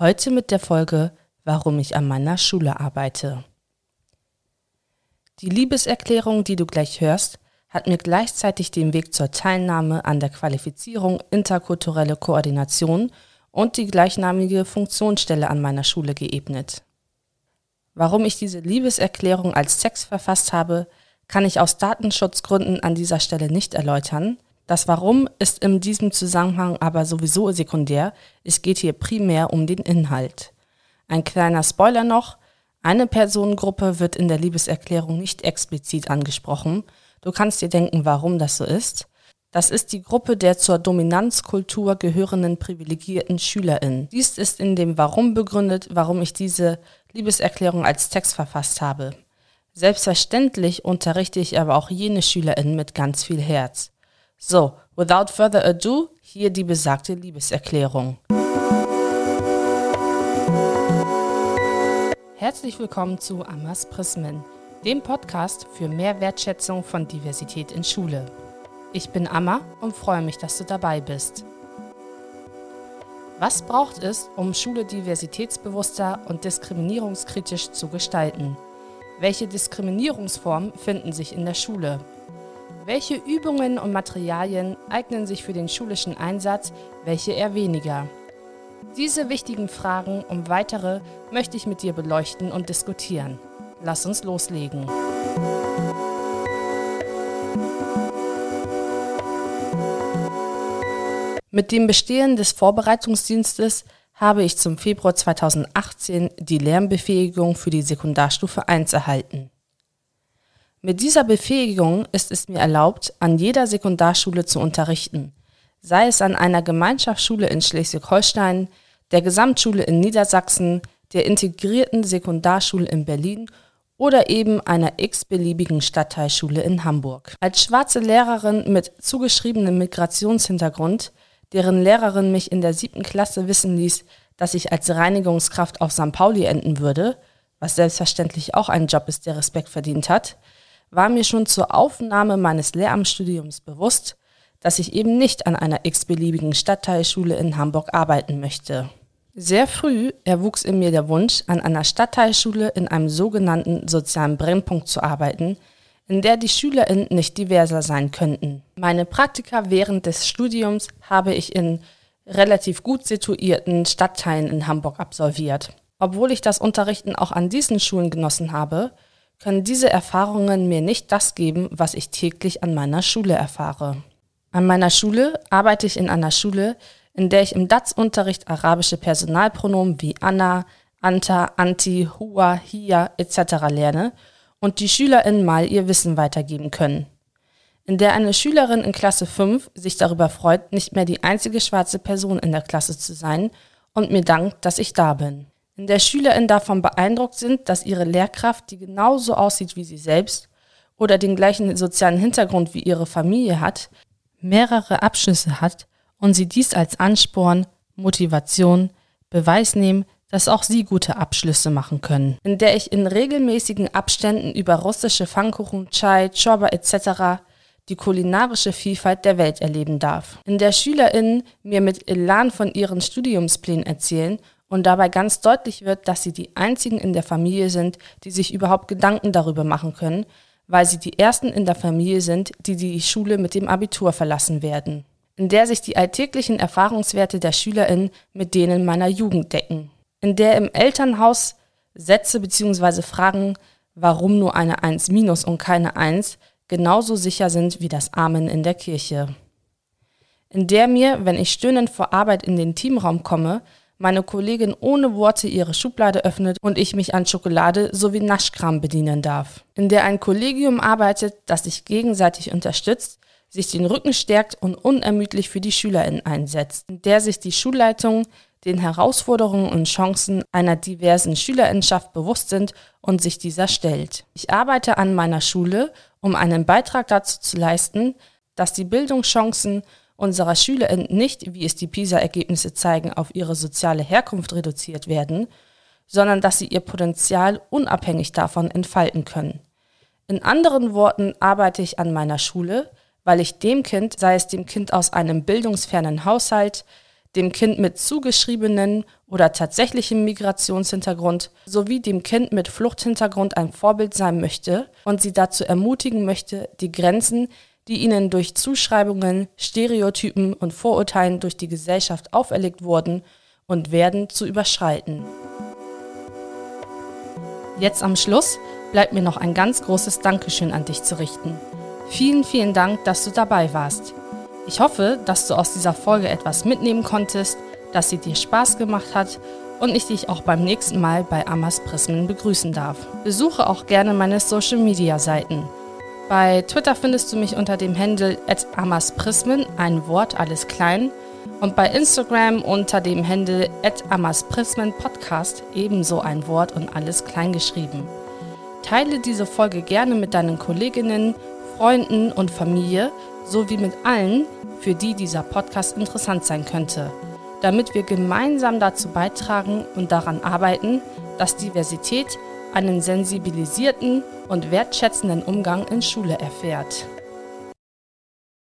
Heute mit der Folge Warum ich an meiner Schule arbeite. Die Liebeserklärung, die du gleich hörst, hat mir gleichzeitig den Weg zur Teilnahme an der Qualifizierung interkulturelle Koordination und die gleichnamige Funktionsstelle an meiner Schule geebnet. Warum ich diese Liebeserklärung als Text verfasst habe, kann ich aus Datenschutzgründen an dieser Stelle nicht erläutern. Das Warum ist in diesem Zusammenhang aber sowieso sekundär. Es geht hier primär um den Inhalt. Ein kleiner Spoiler noch. Eine Personengruppe wird in der Liebeserklärung nicht explizit angesprochen. Du kannst dir denken, warum das so ist. Das ist die Gruppe der zur Dominanzkultur gehörenden privilegierten SchülerInnen. Dies ist in dem Warum begründet, warum ich diese Liebeserklärung als Text verfasst habe. Selbstverständlich unterrichte ich aber auch jene SchülerInnen mit ganz viel Herz. So, without further ado, hier die besagte Liebeserklärung. Herzlich willkommen zu Amas Prismen, dem Podcast für mehr Wertschätzung von Diversität in Schule. Ich bin Amma und freue mich, dass du dabei bist. Was braucht es, um Schule diversitätsbewusster und diskriminierungskritisch zu gestalten? Welche Diskriminierungsformen finden sich in der Schule? Welche Übungen und Materialien eignen sich für den schulischen Einsatz, welche eher weniger? Diese wichtigen Fragen und weitere möchte ich mit dir beleuchten und diskutieren. Lass uns loslegen. Mit dem Bestehen des Vorbereitungsdienstes habe ich zum Februar 2018 die Lernbefähigung für die Sekundarstufe 1 erhalten. Mit dieser Befähigung ist es mir erlaubt, an jeder Sekundarschule zu unterrichten, sei es an einer Gemeinschaftsschule in Schleswig-Holstein, der Gesamtschule in Niedersachsen, der integrierten Sekundarschule in Berlin oder eben einer x-beliebigen Stadtteilschule in Hamburg. Als schwarze Lehrerin mit zugeschriebenem Migrationshintergrund deren Lehrerin mich in der siebten Klasse wissen ließ, dass ich als Reinigungskraft auf St. Pauli enden würde, was selbstverständlich auch ein Job ist, der Respekt verdient hat, war mir schon zur Aufnahme meines Lehramtsstudiums bewusst, dass ich eben nicht an einer x-beliebigen Stadtteilschule in Hamburg arbeiten möchte. Sehr früh erwuchs in mir der Wunsch, an einer Stadtteilschule in einem sogenannten sozialen Brennpunkt zu arbeiten, in der die SchülerInnen nicht diverser sein könnten. Meine Praktika während des Studiums habe ich in relativ gut situierten Stadtteilen in Hamburg absolviert. Obwohl ich das Unterrichten auch an diesen Schulen genossen habe, können diese Erfahrungen mir nicht das geben, was ich täglich an meiner Schule erfahre. An meiner Schule arbeite ich in einer Schule, in der ich im DATS-Unterricht arabische Personalpronomen wie Anna, Anta, Anti, Hua, Hia etc. lerne und die SchülerInnen mal ihr Wissen weitergeben können. In der eine Schülerin in Klasse 5 sich darüber freut, nicht mehr die einzige schwarze Person in der Klasse zu sein und mir dankt, dass ich da bin. In der SchülerInnen davon beeindruckt sind, dass ihre Lehrkraft, die genauso aussieht wie sie selbst oder den gleichen sozialen Hintergrund wie ihre Familie hat, mehrere Abschlüsse hat und sie dies als Ansporn, Motivation, Beweis nehmen, dass auch sie gute Abschlüsse machen können, in der ich in regelmäßigen Abständen über russische Pfannkuchen, Chai, Chorba etc. die kulinarische Vielfalt der Welt erleben darf, in der SchülerInnen mir mit Elan von ihren Studiumsplänen erzählen und dabei ganz deutlich wird, dass sie die einzigen in der Familie sind, die sich überhaupt Gedanken darüber machen können, weil sie die ersten in der Familie sind, die die Schule mit dem Abitur verlassen werden, in der sich die alltäglichen Erfahrungswerte der SchülerInnen mit denen meiner Jugend decken in der im Elternhaus Sätze bzw. Fragen, warum nur eine 1 minus und keine 1, genauso sicher sind wie das Amen in der Kirche. In der mir, wenn ich stöhnend vor Arbeit in den Teamraum komme, meine Kollegin ohne Worte ihre Schublade öffnet und ich mich an Schokolade sowie Naschkram bedienen darf. In der ein Kollegium arbeitet, das sich gegenseitig unterstützt, sich den Rücken stärkt und unermüdlich für die SchülerInnen einsetzt. In der sich die Schulleitung den Herausforderungen und Chancen einer diversen Schülerinnenschaft bewusst sind und sich dieser stellt. Ich arbeite an meiner Schule, um einen Beitrag dazu zu leisten, dass die Bildungschancen unserer SchülerInnen nicht, wie es die PISA-Ergebnisse zeigen, auf ihre soziale Herkunft reduziert werden, sondern dass sie ihr Potenzial unabhängig davon entfalten können. In anderen Worten arbeite ich an meiner Schule, weil ich dem Kind, sei es dem Kind aus einem bildungsfernen Haushalt, dem Kind mit zugeschriebenen oder tatsächlichem Migrationshintergrund sowie dem Kind mit Fluchthintergrund ein Vorbild sein möchte und sie dazu ermutigen möchte, die Grenzen, die ihnen durch Zuschreibungen, Stereotypen und Vorurteilen durch die Gesellschaft auferlegt wurden und werden, zu überschreiten. Jetzt am Schluss bleibt mir noch ein ganz großes Dankeschön an dich zu richten. Vielen, vielen Dank, dass du dabei warst. Ich hoffe, dass du aus dieser Folge etwas mitnehmen konntest, dass sie dir Spaß gemacht hat und ich dich auch beim nächsten Mal bei Amas Prismen begrüßen darf. Besuche auch gerne meine Social Media Seiten. Bei Twitter findest du mich unter dem Handle @amasprismen, ein Wort alles klein, und bei Instagram unter dem Handle @amasprismenpodcast ebenso ein Wort und alles klein geschrieben. Teile diese Folge gerne mit deinen Kolleginnen, Freunden und Familie sowie mit allen, für die dieser Podcast interessant sein könnte, damit wir gemeinsam dazu beitragen und daran arbeiten, dass Diversität einen sensibilisierten und wertschätzenden Umgang in Schule erfährt.